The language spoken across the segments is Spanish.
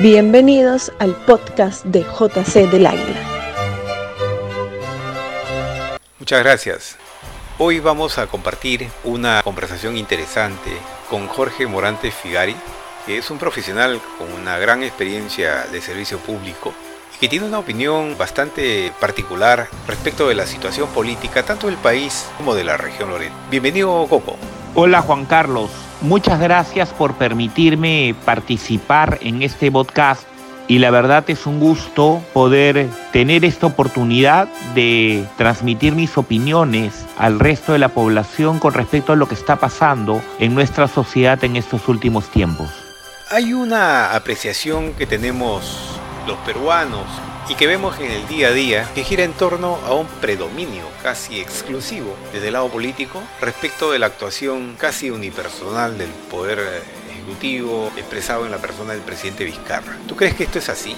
Bienvenidos al podcast de JC del Águila. Muchas gracias. Hoy vamos a compartir una conversación interesante con Jorge Morante Figari, que es un profesional con una gran experiencia de servicio público y que tiene una opinión bastante particular respecto de la situación política tanto del país como de la región Loreto. Bienvenido, Coco. Hola, Juan Carlos. Muchas gracias por permitirme participar en este podcast y la verdad es un gusto poder tener esta oportunidad de transmitir mis opiniones al resto de la población con respecto a lo que está pasando en nuestra sociedad en estos últimos tiempos. Hay una apreciación que tenemos los peruanos y que vemos en el día a día que gira en torno a un predominio casi exclusivo desde el lado político respecto de la actuación casi unipersonal del poder ejecutivo expresado en la persona del presidente Vizcarra. ¿Tú crees que esto es así?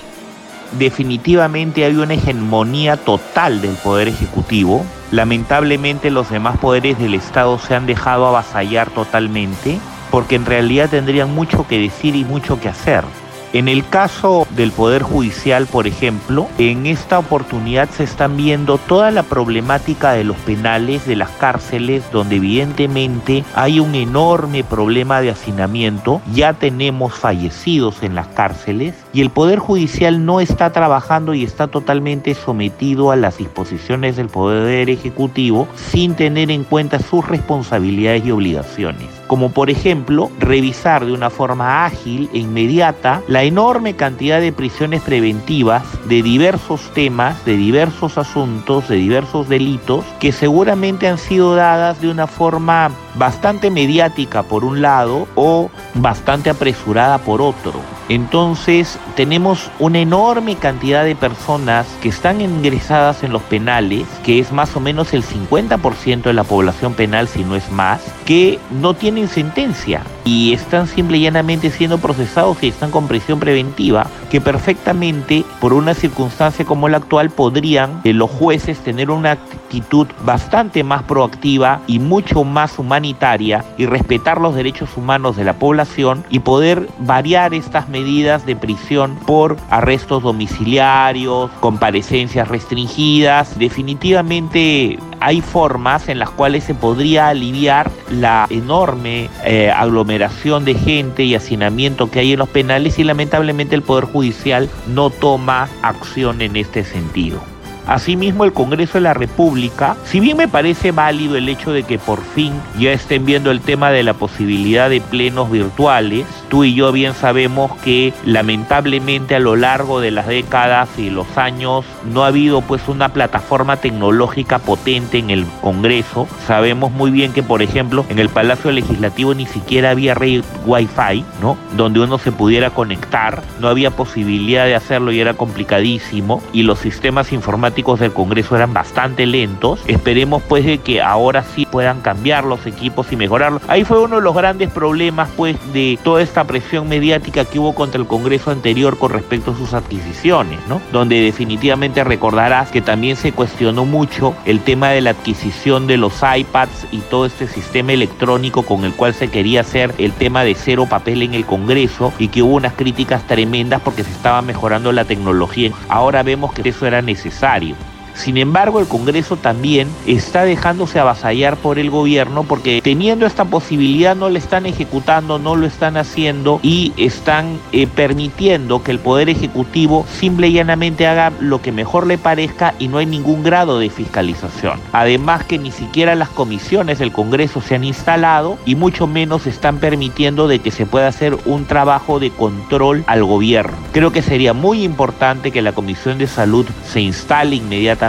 Definitivamente hay una hegemonía total del poder ejecutivo. Lamentablemente los demás poderes del Estado se han dejado avasallar totalmente porque en realidad tendrían mucho que decir y mucho que hacer. En el caso del Poder Judicial, por ejemplo, en esta oportunidad se están viendo toda la problemática de los penales, de las cárceles, donde evidentemente hay un enorme problema de hacinamiento. Ya tenemos fallecidos en las cárceles y el Poder Judicial no está trabajando y está totalmente sometido a las disposiciones del Poder Ejecutivo sin tener en cuenta sus responsabilidades y obligaciones. Como por ejemplo, revisar de una forma ágil e inmediata la enorme cantidad de prisiones preventivas de diversos temas, de diversos asuntos, de diversos delitos, que seguramente han sido dadas de una forma bastante mediática por un lado o bastante apresurada por otro. Entonces tenemos una enorme cantidad de personas que están ingresadas en los penales, que es más o menos el 50% de la población penal, si no es más, que no tienen sentencia y están simple y llanamente siendo procesados y están con prisión preventiva, que perfectamente por una circunstancia como la actual podrían eh, los jueces tener una actitud bastante más proactiva y mucho más humanitaria y respetar los derechos humanos de la población y poder variar estas medidas de prisión por arrestos domiciliarios, comparecencias restringidas. Definitivamente hay formas en las cuales se podría aliviar la enorme eh, aglomeración de gente y hacinamiento que hay en los penales y lamentablemente el Poder Judicial no toma acción en este sentido. Asimismo, el Congreso de la República, si bien me parece válido el hecho de que por fin ya estén viendo el tema de la posibilidad de plenos virtuales, tú y yo bien sabemos que lamentablemente a lo largo de las décadas y los años no ha habido pues una plataforma tecnológica potente en el Congreso. Sabemos muy bien que por ejemplo en el Palacio Legislativo ni siquiera había red Wi-Fi, ¿no? Donde uno se pudiera conectar, no había posibilidad de hacerlo y era complicadísimo y los sistemas informáticos del Congreso eran bastante lentos. Esperemos pues de que ahora sí puedan cambiar los equipos y mejorarlos. Ahí fue uno de los grandes problemas pues de toda esta presión mediática que hubo contra el Congreso anterior con respecto a sus adquisiciones, ¿no? Donde definitivamente recordarás que también se cuestionó mucho el tema de la adquisición de los iPads y todo este sistema electrónico con el cual se quería hacer el tema de cero papel en el Congreso y que hubo unas críticas tremendas porque se estaba mejorando la tecnología. Ahora vemos que eso era necesario. value. Sin embargo, el Congreso también está dejándose avasallar por el gobierno porque teniendo esta posibilidad no lo están ejecutando, no lo están haciendo y están eh, permitiendo que el Poder Ejecutivo simple y llanamente haga lo que mejor le parezca y no hay ningún grado de fiscalización. Además que ni siquiera las comisiones del Congreso se han instalado y mucho menos están permitiendo de que se pueda hacer un trabajo de control al gobierno. Creo que sería muy importante que la Comisión de Salud se instale inmediatamente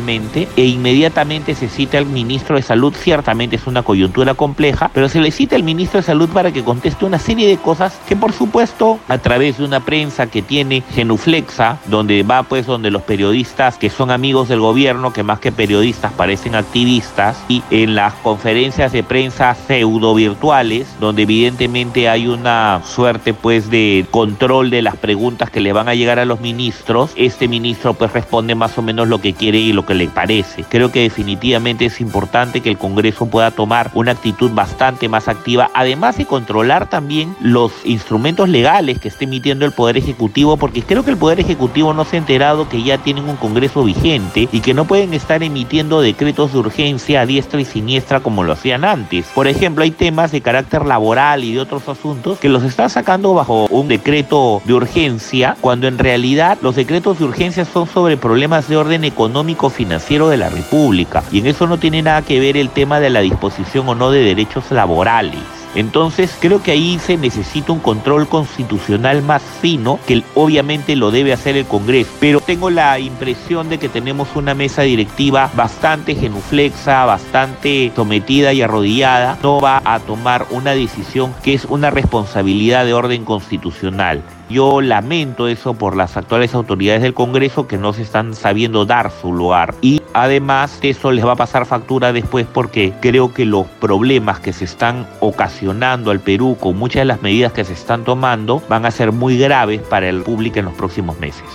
e inmediatamente se cita al ministro de Salud. Ciertamente es una coyuntura compleja, pero se le cita al ministro de Salud para que conteste una serie de cosas que por supuesto a través de una prensa que tiene genuflexa, donde va pues donde los periodistas que son amigos del gobierno, que más que periodistas parecen activistas, y en las conferencias de prensa pseudo virtuales, donde evidentemente hay una suerte pues de control de las preguntas que le van a llegar a los ministros, este ministro pues responde más o menos lo que quiere y lo lo que le parece. Creo que definitivamente es importante que el Congreso pueda tomar una actitud bastante más activa, además de controlar también los instrumentos legales que esté emitiendo el Poder Ejecutivo, porque creo que el Poder Ejecutivo no se ha enterado que ya tienen un Congreso vigente y que no pueden estar emitiendo decretos de urgencia a diestra y siniestra como lo hacían antes. Por ejemplo, hay temas de carácter laboral y de otros asuntos que los está sacando bajo un decreto de urgencia, cuando en realidad los decretos de urgencia son sobre problemas de orden económico financiero de la República. Y en eso no tiene nada que ver el tema de la disposición o no de derechos laborales. Entonces creo que ahí se necesita un control constitucional más fino, que obviamente lo debe hacer el Congreso. Pero tengo la impresión de que tenemos una mesa directiva bastante genuflexa, bastante sometida y arrodillada. No va a tomar una decisión que es una responsabilidad de orden constitucional. Yo lamento eso por las actuales autoridades del Congreso que no se están sabiendo dar su lugar. Y además eso les va a pasar factura después porque creo que los problemas que se están ocasionando al Perú con muchas de las medidas que se están tomando van a ser muy graves para el público en los próximos meses.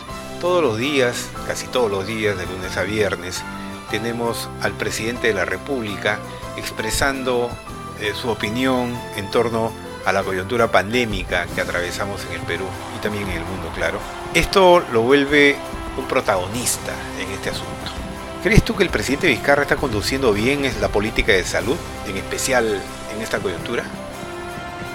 Todos los días, casi todos los días, de lunes a viernes, tenemos al presidente de la República expresando eh, su opinión en torno a a la coyuntura pandémica que atravesamos en el Perú y también en el mundo, claro. Esto lo vuelve un protagonista en este asunto. ¿Crees tú que el presidente Vizcarra está conduciendo bien la política de salud, en especial en esta coyuntura?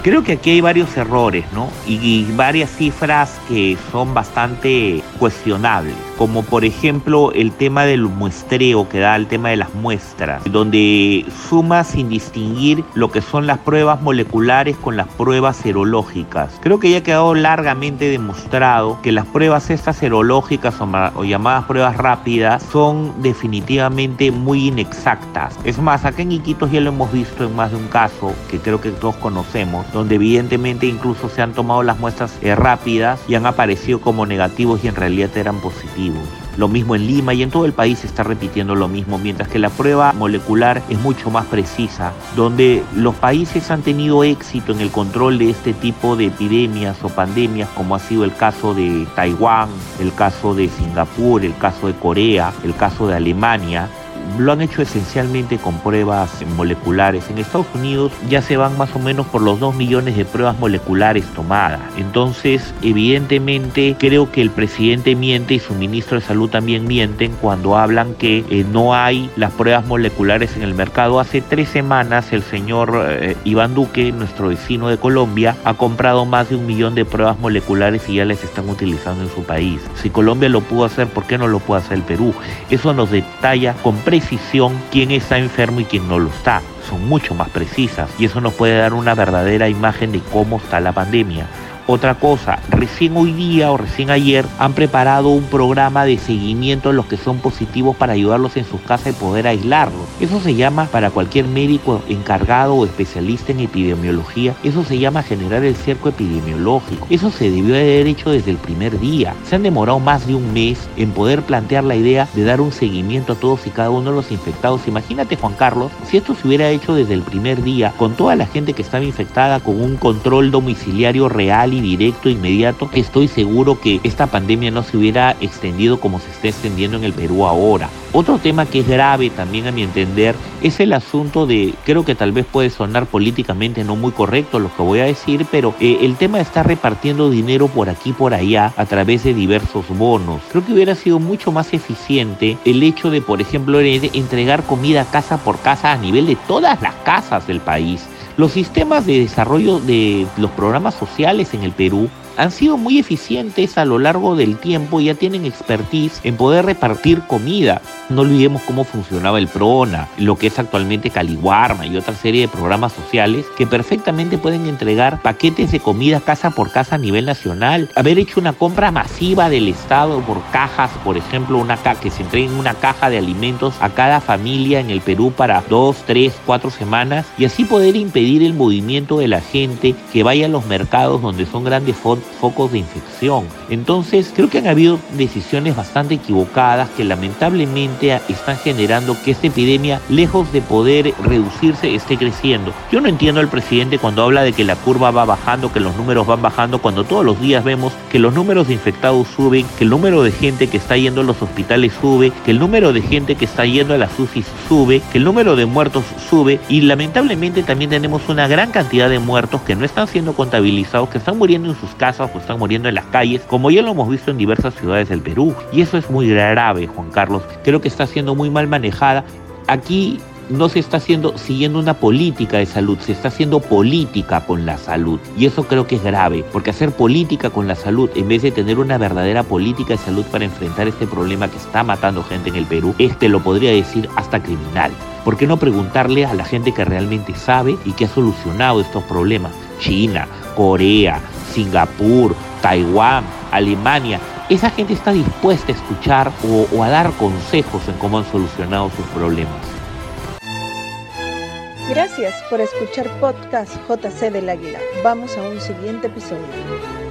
Creo que aquí hay varios errores, ¿no? Y, varias cifras que son bastante cuestionables, como por ejemplo el tema del muestreo que da el tema de las muestras, donde suma sin distinguir lo que son las pruebas moleculares con las pruebas serológicas. Creo que ya ha quedado largamente demostrado que las pruebas estas serológicas o, o llamadas pruebas rápidas son definitivamente muy inexactas. Es más, acá en Iquitos ya lo hemos visto en más de un caso que creo que todos conocemos donde evidentemente incluso se han tomado las muestras eh, rápidas y han aparecido como negativos y en realidad eran positivos. Lo mismo en Lima y en todo el país se está repitiendo lo mismo, mientras que la prueba molecular es mucho más precisa, donde los países han tenido éxito en el control de este tipo de epidemias o pandemias, como ha sido el caso de Taiwán, el caso de Singapur, el caso de Corea, el caso de Alemania, lo han hecho esencialmente con pruebas moleculares. En Estados Unidos ya se van más o menos por los 2 millones de pruebas moleculares tomadas. Entonces, evidentemente, creo que el presidente miente y su ministro de Salud también mienten cuando hablan que eh, no hay las pruebas moleculares en el mercado. Hace tres semanas el señor eh, Iván Duque, nuestro vecino de Colombia, ha comprado más de un millón de pruebas moleculares y ya les están utilizando en su país. Si Colombia lo pudo hacer, ¿por qué no lo puede hacer el Perú? Eso nos detalla con precisión quién está enfermo y quién no lo está. Son mucho más precisas y eso nos puede dar una verdadera imagen de cómo está la pandemia. Otra cosa, recién hoy día o recién ayer han preparado un programa de seguimiento de los que son positivos para ayudarlos en sus casas y poder aislarlos. Eso se llama para cualquier médico encargado o especialista en epidemiología, eso se llama generar el cerco epidemiológico. Eso se debió haber hecho desde el primer día. Se han demorado más de un mes en poder plantear la idea de dar un seguimiento a todos y cada uno de los infectados. Imagínate Juan Carlos, si esto se hubiera hecho desde el primer día, con toda la gente que estaba infectada, con un control domiciliario real y directo, inmediato, estoy seguro que esta pandemia no se hubiera extendido como se está extendiendo en el Perú ahora. Otro tema que es grave también a mi entender es el asunto de, creo que tal vez puede sonar políticamente no muy correcto lo que voy a decir, pero eh, el tema estar repartiendo dinero por aquí por allá a través de diversos bonos. Creo que hubiera sido mucho más eficiente el hecho de, por ejemplo, entregar comida casa por casa a nivel de todas las casas del país los sistemas de desarrollo de los programas sociales en el Perú han sido muy eficientes a lo largo del tiempo y ya tienen expertise en poder repartir comida. No olvidemos cómo funcionaba el PRONA, lo que es actualmente Caliguarma y otra serie de programas sociales que perfectamente pueden entregar paquetes de comida casa por casa a nivel nacional. Haber hecho una compra masiva del Estado por cajas, por ejemplo, una que se entreguen una caja de alimentos a cada familia en el Perú para dos, tres, cuatro semanas y así poder impedir el movimiento de la gente que vaya a los mercados donde son grandes fondos focos de infección. Entonces, creo que han habido decisiones bastante equivocadas que lamentablemente están generando que esta epidemia, lejos de poder reducirse, esté creciendo. Yo no entiendo al presidente cuando habla de que la curva va bajando, que los números van bajando, cuando todos los días vemos que los números de infectados suben, que el número de gente que está yendo a los hospitales sube, que el número de gente que está yendo a las UCI sube, que el número de muertos sube y lamentablemente también tenemos una gran cantidad de muertos que no están siendo contabilizados, que están muriendo en sus o están muriendo en las calles, como ya lo hemos visto en diversas ciudades del Perú. Y eso es muy grave, Juan Carlos. Creo que está siendo muy mal manejada. Aquí no se está haciendo siguiendo una política de salud, se está haciendo política con la salud. Y eso creo que es grave, porque hacer política con la salud en vez de tener una verdadera política de salud para enfrentar este problema que está matando gente en el Perú, este lo podría decir hasta criminal. ¿Por qué no preguntarle a la gente que realmente sabe y que ha solucionado estos problemas? China, Corea, Singapur, Taiwán, Alemania. Esa gente está dispuesta a escuchar o, a dar consejos en cómo han solucionado sus problemas. Gracias por escuchar podcast JC del Águila. Vamos a un siguiente episodio.